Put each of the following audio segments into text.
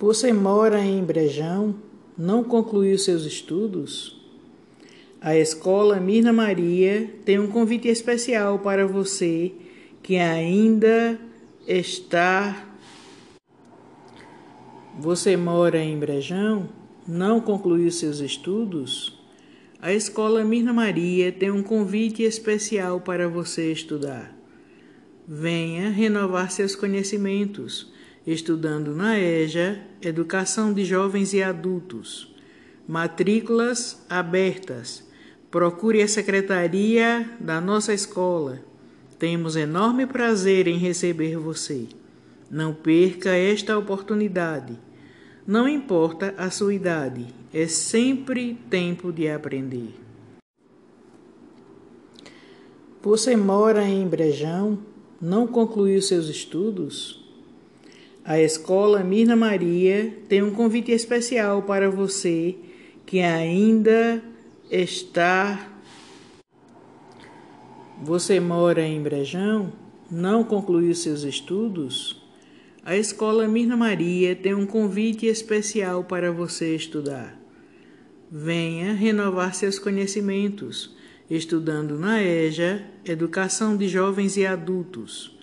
Você mora em Brejão? Não concluiu seus estudos? A escola Mirna Maria tem um convite especial para você que ainda está. Você mora em Brejão? Não concluiu seus estudos? A escola Mirna Maria tem um convite especial para você estudar. Venha renovar seus conhecimentos estudando na EJA, Educação de Jovens e Adultos. Matrículas abertas. Procure a secretaria da nossa escola. Temos enorme prazer em receber você. Não perca esta oportunidade. Não importa a sua idade, é sempre tempo de aprender. Você mora em Brejão? Não concluiu seus estudos? A escola Mirna Maria tem um convite especial para você que ainda está. Você mora em Brejão? Não concluiu seus estudos? A escola Mirna Maria tem um convite especial para você estudar. Venha renovar seus conhecimentos, estudando na EJA, Educação de Jovens e Adultos.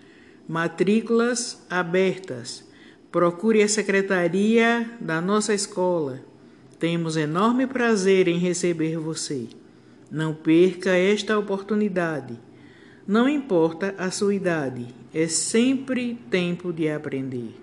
Matrículas abertas Procure a secretaria da nossa escola. Temos enorme prazer em receber você. Não perca esta oportunidade. Não importa a sua idade, é sempre tempo de aprender.